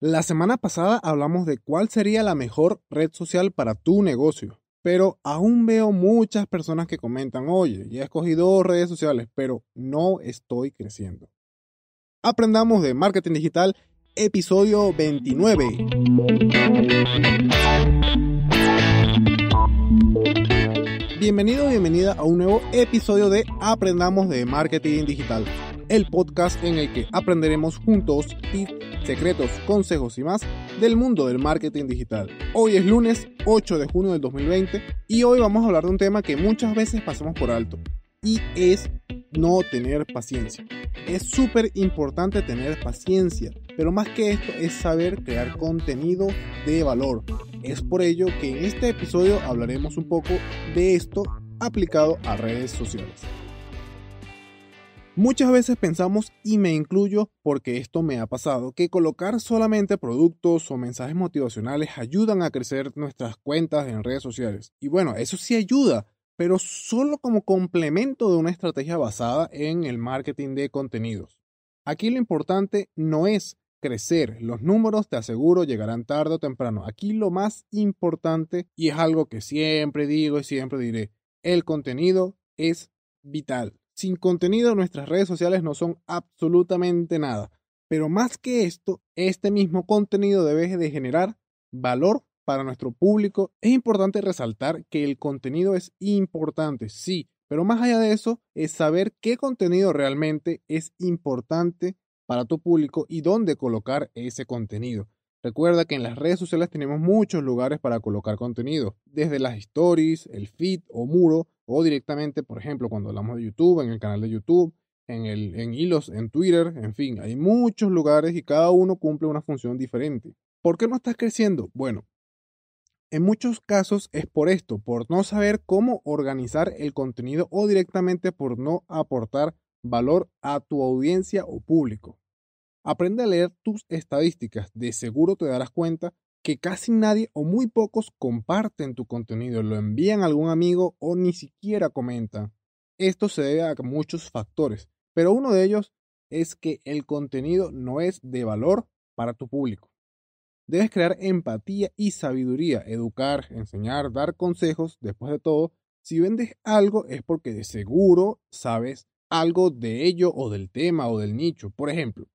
La semana pasada hablamos de cuál sería la mejor red social para tu negocio, pero aún veo muchas personas que comentan, oye, ya he escogido redes sociales, pero no estoy creciendo. Aprendamos de marketing digital, episodio 29. Bienvenido, bienvenida a un nuevo episodio de Aprendamos de Marketing Digital, el podcast en el que aprenderemos juntos tips, secretos, consejos y más del mundo del marketing digital. Hoy es lunes 8 de junio del 2020 y hoy vamos a hablar de un tema que muchas veces pasamos por alto y es no tener paciencia. Es súper importante tener paciencia, pero más que esto es saber crear contenido de valor. Es por ello que en este episodio hablaremos un poco de esto aplicado a redes sociales. Muchas veces pensamos, y me incluyo porque esto me ha pasado, que colocar solamente productos o mensajes motivacionales ayudan a crecer nuestras cuentas en redes sociales. Y bueno, eso sí ayuda, pero solo como complemento de una estrategia basada en el marketing de contenidos. Aquí lo importante no es crecer, los números te aseguro llegarán tarde o temprano. Aquí lo más importante, y es algo que siempre digo y siempre diré, el contenido es vital. Sin contenido nuestras redes sociales no son absolutamente nada. Pero más que esto, este mismo contenido debe de generar valor para nuestro público. Es importante resaltar que el contenido es importante, sí, pero más allá de eso es saber qué contenido realmente es importante para tu público y dónde colocar ese contenido. Recuerda que en las redes sociales tenemos muchos lugares para colocar contenido, desde las stories, el feed o muro, o directamente, por ejemplo, cuando hablamos de YouTube, en el canal de YouTube, en, el, en hilos, en Twitter, en fin, hay muchos lugares y cada uno cumple una función diferente. ¿Por qué no estás creciendo? Bueno, en muchos casos es por esto, por no saber cómo organizar el contenido o directamente por no aportar valor a tu audiencia o público. Aprende a leer tus estadísticas. De seguro te darás cuenta que casi nadie o muy pocos comparten tu contenido, lo envían a algún amigo o ni siquiera comentan. Esto se debe a muchos factores, pero uno de ellos es que el contenido no es de valor para tu público. Debes crear empatía y sabiduría, educar, enseñar, dar consejos. Después de todo, si vendes algo es porque de seguro sabes algo de ello o del tema o del nicho. Por ejemplo,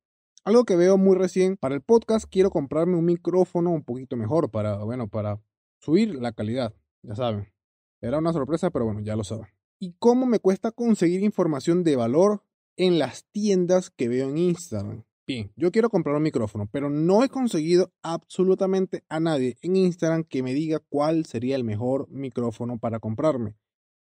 algo que veo muy recién para el podcast, quiero comprarme un micrófono un poquito mejor para, bueno, para subir la calidad, ya saben. Era una sorpresa, pero bueno, ya lo saben. ¿Y cómo me cuesta conseguir información de valor en las tiendas que veo en Instagram? Bien, yo quiero comprar un micrófono, pero no he conseguido absolutamente a nadie en Instagram que me diga cuál sería el mejor micrófono para comprarme.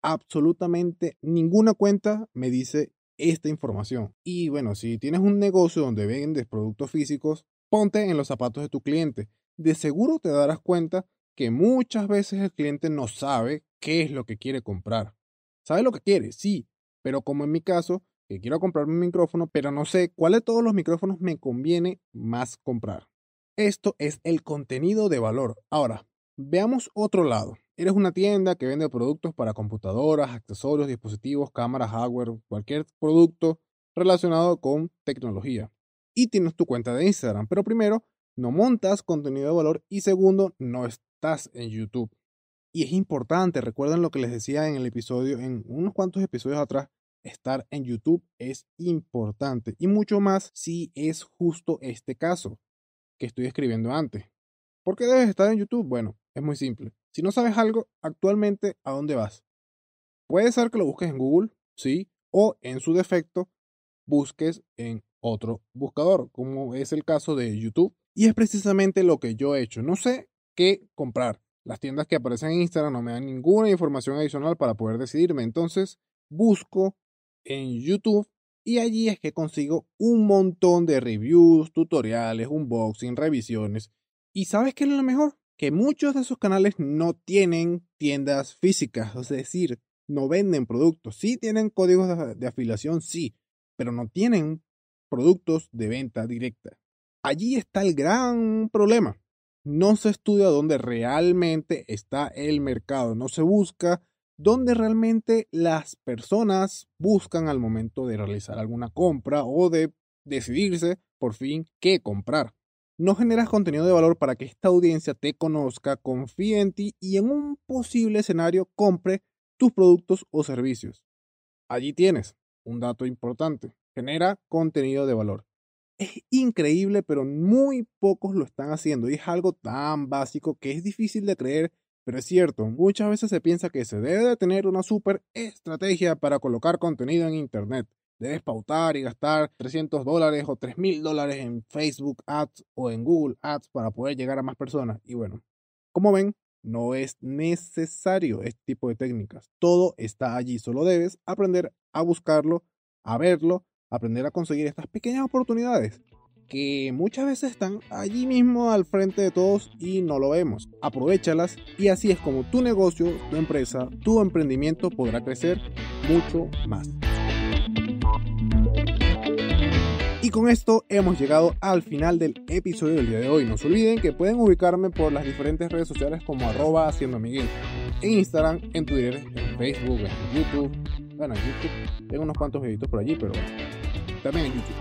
Absolutamente ninguna cuenta me dice esta información. Y bueno, si tienes un negocio donde vendes productos físicos, ponte en los zapatos de tu cliente. De seguro te darás cuenta que muchas veces el cliente no sabe qué es lo que quiere comprar. Sabe lo que quiere, sí, pero como en mi caso, que quiero comprarme un micrófono, pero no sé cuál de todos los micrófonos me conviene más comprar. Esto es el contenido de valor. Ahora, veamos otro lado. Eres una tienda que vende productos para computadoras, accesorios, dispositivos, cámaras, hardware, cualquier producto relacionado con tecnología. Y tienes tu cuenta de Instagram, pero primero, no montas contenido de valor y segundo, no estás en YouTube. Y es importante, recuerden lo que les decía en el episodio, en unos cuantos episodios atrás, estar en YouTube es importante y mucho más si es justo este caso que estoy escribiendo antes. ¿Por qué debes estar en YouTube? Bueno, es muy simple. Si no sabes algo, actualmente, ¿a dónde vas? Puede ser que lo busques en Google, sí, o en su defecto, busques en otro buscador, como es el caso de YouTube. Y es precisamente lo que yo he hecho. No sé qué comprar. Las tiendas que aparecen en Instagram no me dan ninguna información adicional para poder decidirme. Entonces, busco en YouTube y allí es que consigo un montón de reviews, tutoriales, unboxing, revisiones. ¿Y sabes qué es lo mejor? Que muchos de esos canales no tienen tiendas físicas, es decir, no venden productos. Sí tienen códigos de, afiliación, sí, pero no tienen productos de venta directa. Allí está el gran problema. No se estudia dónde realmente está el mercado, no se busca dónde realmente las personas buscan al momento de realizar alguna compra o de decidirse por fin qué comprar. No generas contenido de valor para que esta audiencia te conozca, confíe en ti y en un posible escenario compre tus productos o servicios. Allí tienes un dato importante. Genera contenido de valor. Es increíble, pero muy pocos lo están haciendo y es algo tan básico que es difícil de creer, pero es cierto, muchas veces se piensa que se debe de tener una super estrategia para colocar contenido en Internet. Debes pautar y gastar 300 dólares o 3000 dólares en Facebook Ads o en Google Ads para poder llegar a más personas. Y bueno, como ven, no es necesario este tipo de técnicas. Todo está allí, solo debes aprender a buscarlo, a verlo, aprender a conseguir estas pequeñas oportunidades que muchas veces están allí mismo al frente de todos y no lo vemos. Aprovechalas y así es como tu negocio, tu empresa, tu emprendimiento podrá crecer mucho más. Y con esto hemos llegado al final del episodio del día de hoy. No se olviden que pueden ubicarme por las diferentes redes sociales como arroba haciendo Miguel. En Instagram, en Twitter, en Facebook, en YouTube. Bueno, en YouTube tengo unos cuantos videitos por allí, pero bueno. También en YouTube.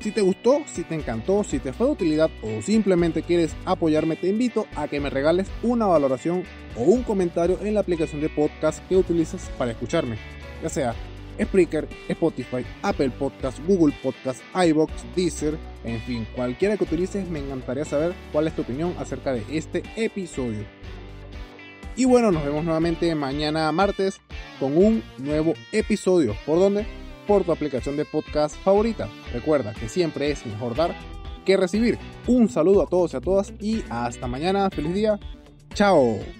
Si te gustó, si te encantó, si te fue de utilidad o simplemente quieres apoyarme, te invito a que me regales una valoración o un comentario en la aplicación de podcast que utilices para escucharme ya sea Spreaker, Spotify, Apple Podcast, Google Podcast, iBox, Deezer, en fin, cualquiera que utilices, me encantaría saber cuál es tu opinión acerca de este episodio. Y bueno, nos vemos nuevamente mañana martes con un nuevo episodio. ¿Por dónde? Por tu aplicación de podcast favorita. Recuerda que siempre es mejor dar que recibir. Un saludo a todos y a todas y hasta mañana. Feliz día. Chao.